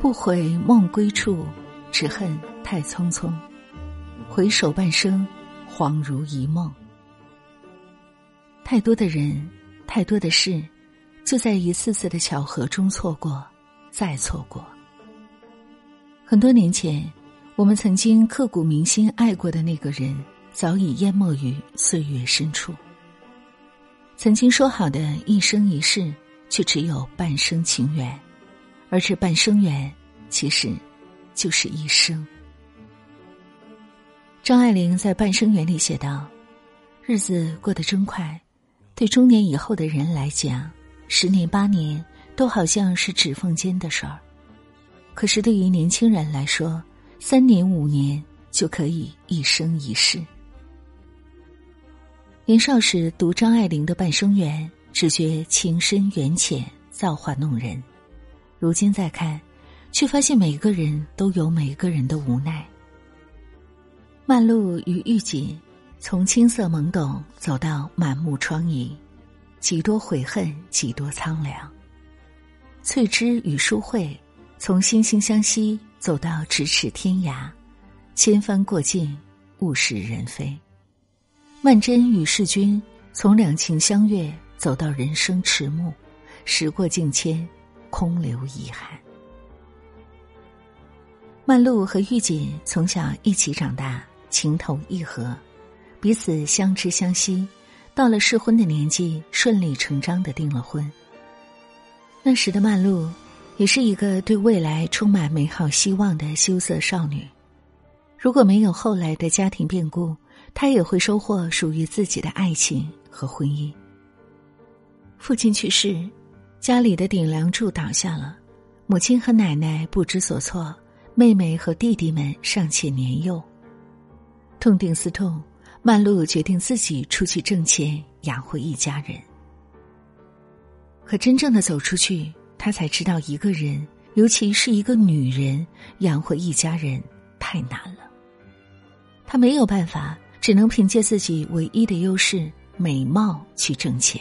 不悔梦归处，只恨太匆匆。回首半生，恍如一梦。太多的人，太多的事，就在一次次的巧合中错过，再错过。很多年前，我们曾经刻骨铭心爱过的那个人，早已淹没于岁月深处。曾经说好的一生一世，却只有半生情缘。而这半生缘，其实就是一生。张爱玲在《半生缘》里写道：“日子过得真快，对中年以后的人来讲，十年八年都好像是指缝间的事儿；可是对于年轻人来说，三年五年就可以一生一世。”年少时读张爱玲的《半生缘》，只觉情深缘浅，造化弄人。如今再看，却发现每个人都有每个人的无奈。曼璐与玉锦，从青涩懵懂走到满目疮痍，几多悔恨，几多苍凉。翠芝与淑慧，从惺惺相惜走到咫尺天涯，千帆过尽，物是人非。曼桢与世钧，从两情相悦走到人生迟暮，时过境迁。空留遗憾。曼璐和玉锦从小一起长大，情投意合，彼此相知相惜。到了适婚的年纪，顺理成章的订了婚。那时的曼璐，也是一个对未来充满美好希望的羞涩少女。如果没有后来的家庭变故，她也会收获属于自己的爱情和婚姻。父亲去世。家里的顶梁柱倒下了，母亲和奶奶不知所措，妹妹和弟弟们尚且年幼。痛定思痛，曼璐决定自己出去挣钱养活一家人。可真正的走出去，她才知道，一个人，尤其是一个女人，养活一家人太难了。她没有办法，只能凭借自己唯一的优势——美貌去挣钱。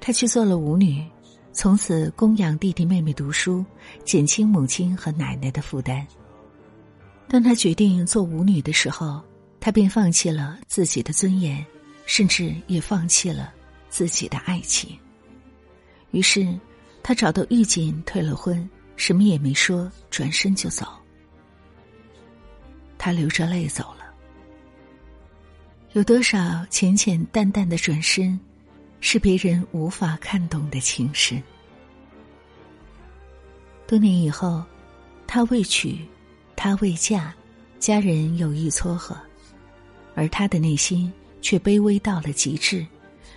她去做了舞女，从此供养弟弟妹妹读书，减轻母亲和奶奶的负担。当她决定做舞女的时候，她便放弃了自己的尊严，甚至也放弃了自己的爱情。于是，她找到狱警退了婚，什么也没说，转身就走。她流着泪走了。有多少浅浅淡淡的转身？是别人无法看懂的情深。多年以后，他未娶，他未嫁，家人有意撮合，而他的内心却卑微到了极致。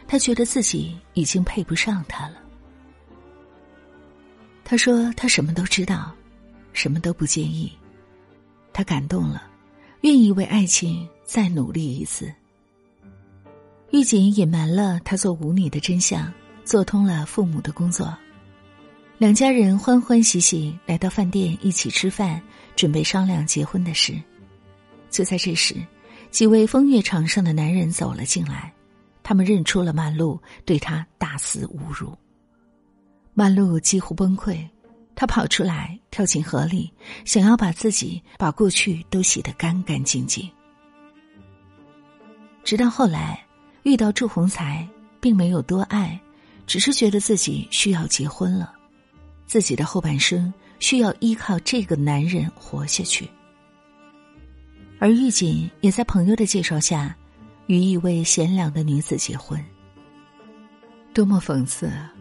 他觉得自己已经配不上他了。他说：“他什么都知道，什么都不介意。他感动了，愿意为爱情再努力一次。”狱警隐瞒了她做舞女的真相，做通了父母的工作，两家人欢欢喜喜来到饭店一起吃饭，准备商量结婚的事。就在这时，几位风月场上的男人走了进来，他们认出了曼璐，对她大肆侮辱。曼璐几乎崩溃，她跑出来跳进河里，想要把自己把过去都洗得干干净净。直到后来。遇到祝鸿才，并没有多爱，只是觉得自己需要结婚了，自己的后半生需要依靠这个男人活下去。而玉锦也在朋友的介绍下，与一位贤良的女子结婚。多么讽刺啊！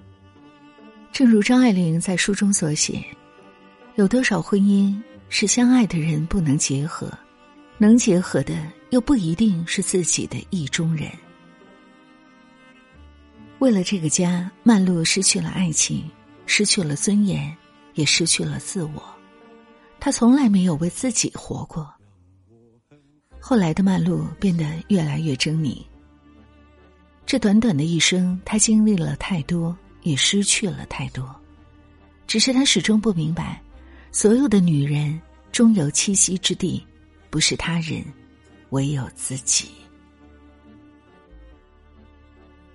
正如张爱玲在书中所写，有多少婚姻是相爱的人不能结合，能结合的又不一定是自己的意中人。为了这个家，曼璐失去了爱情，失去了尊严，也失去了自我。她从来没有为自己活过。后来的曼璐变得越来越狰狞。这短短的一生，她经历了太多，也失去了太多。只是她始终不明白，所有的女人终有栖息之地，不是他人，唯有自己。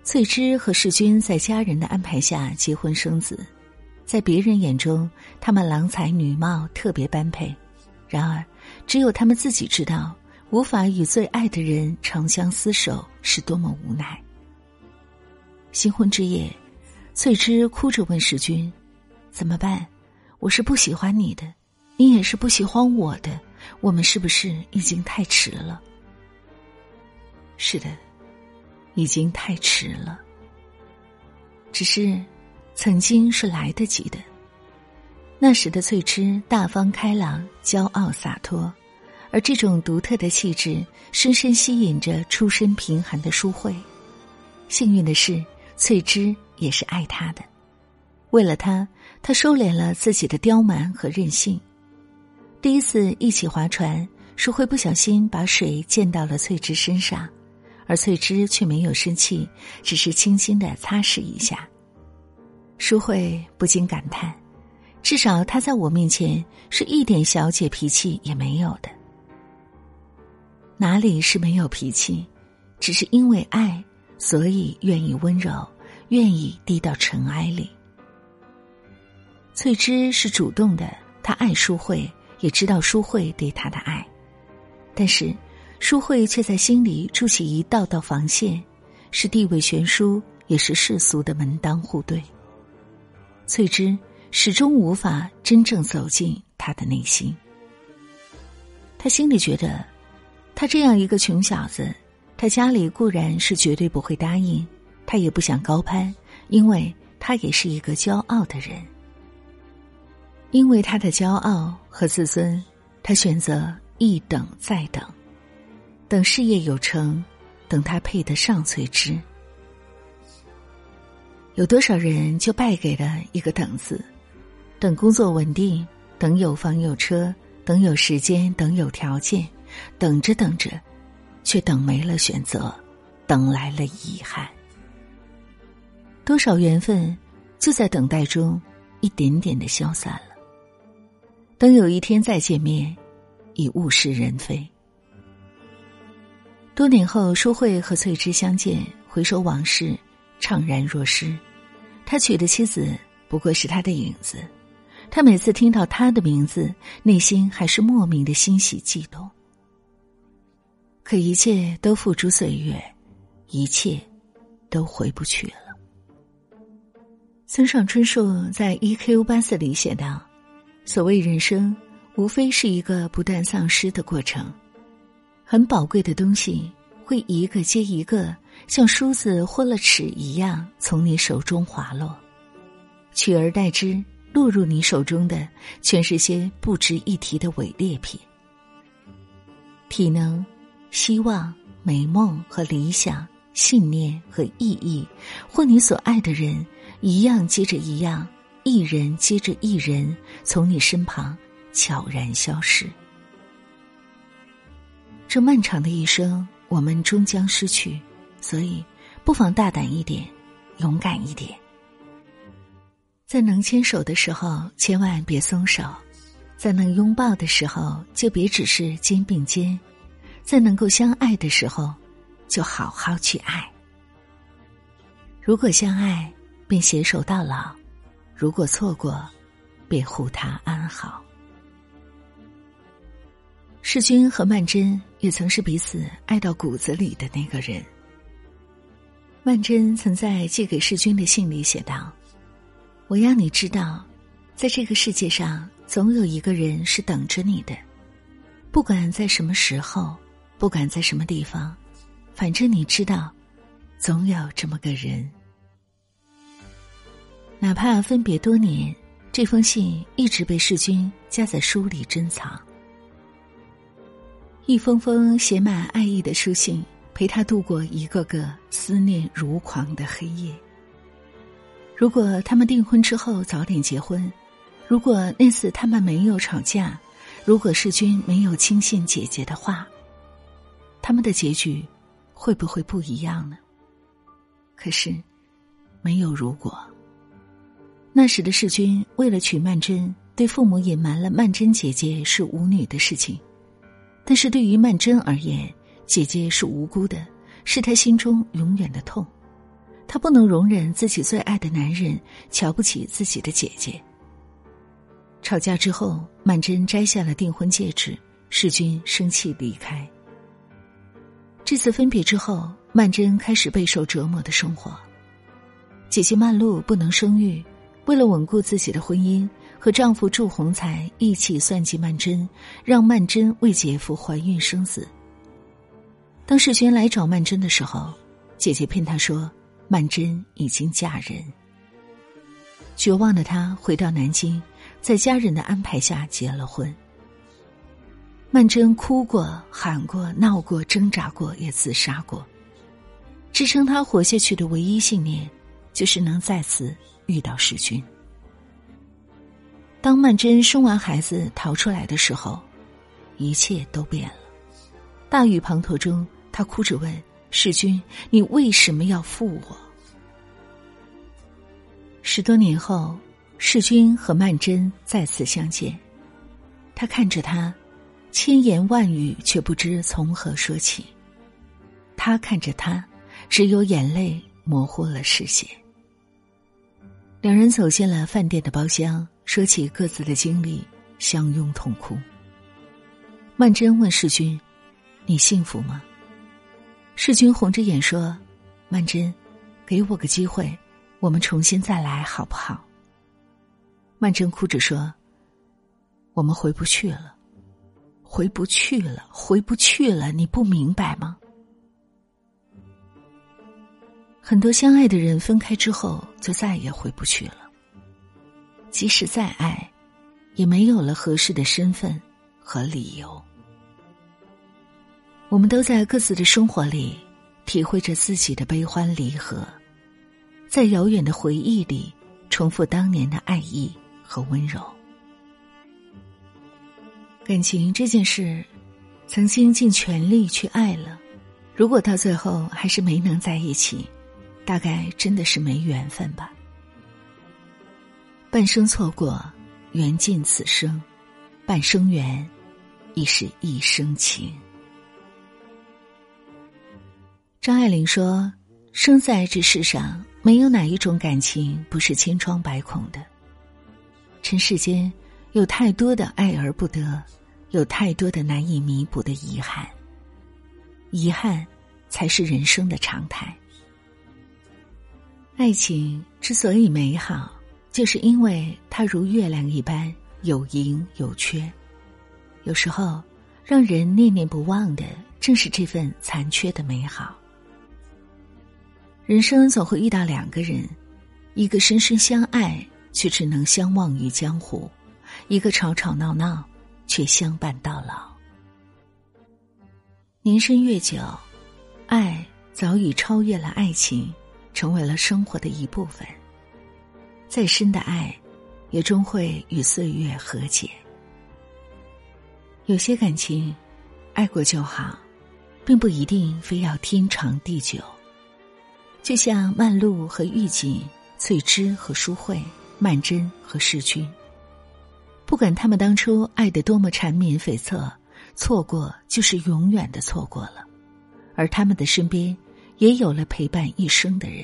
翠芝和世钧在家人的安排下结婚生子，在别人眼中，他们郎才女貌，特别般配。然而，只有他们自己知道，无法与最爱的人长相厮守是多么无奈。新婚之夜，翠芝哭着问世君：“怎么办？我是不喜欢你的，你也是不喜欢我的，我们是不是已经太迟了？”是的，已经太迟了。只是，曾经是来得及的。那时的翠芝大方开朗、骄傲洒脱，而这种独特的气质深深吸引着出身贫寒的淑慧。幸运的是，翠芝也是爱他的。为了他，他收敛了自己的刁蛮和任性。第一次一起划船，淑慧不小心把水溅到了翠芝身上。而翠芝却没有生气，只是轻轻的擦拭一下。淑慧不禁感叹：至少她在我面前是一点小姐脾气也没有的。哪里是没有脾气，只是因为爱，所以愿意温柔，愿意低到尘埃里。翠芝是主动的，她爱淑慧，也知道淑慧对她的爱，但是。淑慧却在心里筑起一道道防线，是地位悬殊，也是世俗的门当户对。翠芝始终无法真正走进他的内心。他心里觉得，他这样一个穷小子，他家里固然是绝对不会答应，他也不想高攀，因为他也是一个骄傲的人。因为他的骄傲和自尊，他选择一等再等。等事业有成，等他配得上翠芝。有多少人就败给了一个“等”字？等工作稳定，等有房有车，等有时间，等有条件，等着等着，却等没了选择，等来了遗憾。多少缘分就在等待中一点点的消散了。等有一天再见面，已物是人非。多年后，淑慧和翠芝相见，回首往事，怅然若失。他娶的妻子不过是他的影子。他每次听到他的名字，内心还是莫名的欣喜悸动。可一切都付诸岁月，一切都回不去了。村上春树在《E.Q. 八四》里写道：“所谓人生，无非是一个不断丧失的过程。”很宝贵的东西会一个接一个，像梳子或了齿一样从你手中滑落，取而代之落入你手中的，全是些不值一提的伪劣品。体能、希望、美梦和理想、信念和意义，或你所爱的人，一样接着一样，一人接着一人，从你身旁悄然消失。这漫长的一生，我们终将失去，所以不妨大胆一点，勇敢一点。在能牵手的时候，千万别松手；在能拥抱的时候，就别只是肩并肩；在能够相爱的时候，就好好去爱。如果相爱，便携手到老；如果错过，便护他安好。世君和曼桢也曾是彼此爱到骨子里的那个人。曼桢曾在寄给世君的信里写道：“我要你知道，在这个世界上，总有一个人是等着你的，不管在什么时候，不管在什么地方，反正你知道，总有这么个人。哪怕分别多年，这封信一直被世君夹在书里珍藏。”一封封写满爱意的书信，陪他度过一个个思念如狂的黑夜。如果他们订婚之后早点结婚，如果那次他们没有吵架，如果世君没有轻信姐姐的话，他们的结局会不会不一样呢？可是，没有如果。那时的世君为了娶曼桢，对父母隐瞒了曼桢姐姐是舞女的事情。但是对于曼桢而言，姐姐是无辜的，是她心中永远的痛。她不能容忍自己最爱的男人瞧不起自己的姐姐。吵架之后，曼桢摘下了订婚戒指，世君生气离开。这次分别之后，曼桢开始备受折磨的生活。姐姐曼璐不能生育，为了稳固自己的婚姻，和丈夫祝鸿才一起算计曼桢，让曼桢为姐夫怀孕生子。当世勋来找曼桢的时候，姐姐骗他说曼桢已经嫁人。绝望的他回到南京，在家人的安排下结了婚。曼桢哭过、喊过、闹过、挣扎过，也自杀过。支撑她活下去的唯一信念，就是能再次遇到世君。当曼桢生完孩子逃出来的时候，一切都变了。大雨滂沱中，她哭着问世君：“你为什么要负我？”十多年后，世君和曼桢再次相见，他看着他。千言万语却不知从何说起，他看着他，只有眼泪模糊了视线。两人走进了饭店的包厢，说起各自的经历，相拥痛哭。曼桢问世君：“你幸福吗？”世君红着眼说：“曼桢，给我个机会，我们重新再来好不好？”曼桢哭着说：“我们回不去了。”回不去了，回不去了，你不明白吗？很多相爱的人分开之后就再也回不去了。即使再爱，也没有了合适的身份和理由。我们都在各自的生活里体会着自己的悲欢离合，在遥远的回忆里重复当年的爱意和温柔。感情这件事，曾经尽全力去爱了，如果到最后还是没能在一起，大概真的是没缘分吧。半生错过，缘尽此生；半生缘，亦是一生情。张爱玲说：“生在这世上，没有哪一种感情不是千疮百孔的。尘世间。”有太多的爱而不得，有太多的难以弥补的遗憾。遗憾，才是人生的常态。爱情之所以美好，就是因为它如月亮一般有盈有缺。有时候，让人念念不忘的，正是这份残缺的美好。人生总会遇到两个人，一个深深相爱，却只能相忘于江湖。一个吵吵闹闹，却相伴到老。年深月久，爱早已超越了爱情，成为了生活的一部分。再深的爱，也终会与岁月和解。有些感情，爱过就好，并不一定非要天长地久。就像曼璐和玉锦、翠芝和淑慧、曼桢和世君。不管他们当初爱的多么缠绵悱恻，错过就是永远的错过了，而他们的身边也有了陪伴一生的人。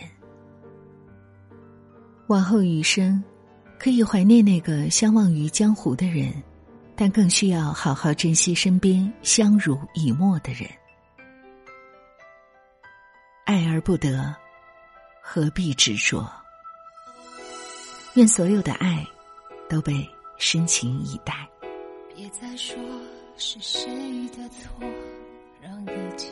往后余生，可以怀念那个相忘于江湖的人，但更需要好好珍惜身边相濡以沫的人。爱而不得，何必执着？愿所有的爱都被。深情以待。别再说是谁的错，让一切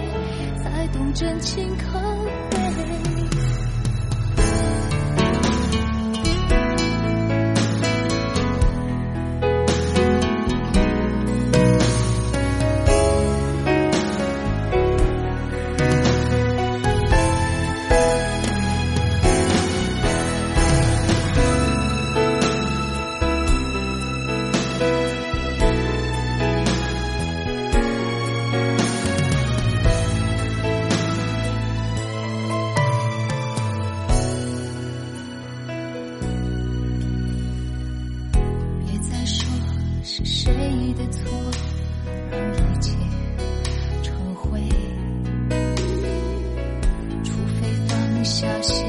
真情可小心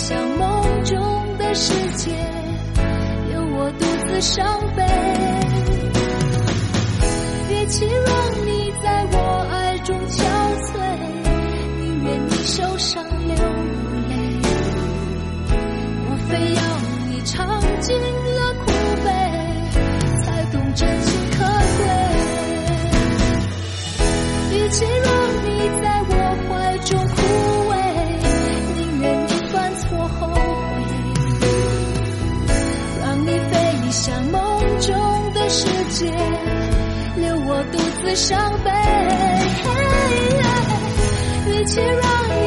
像梦中的世界有我独自伤悲。伤悲。一起让你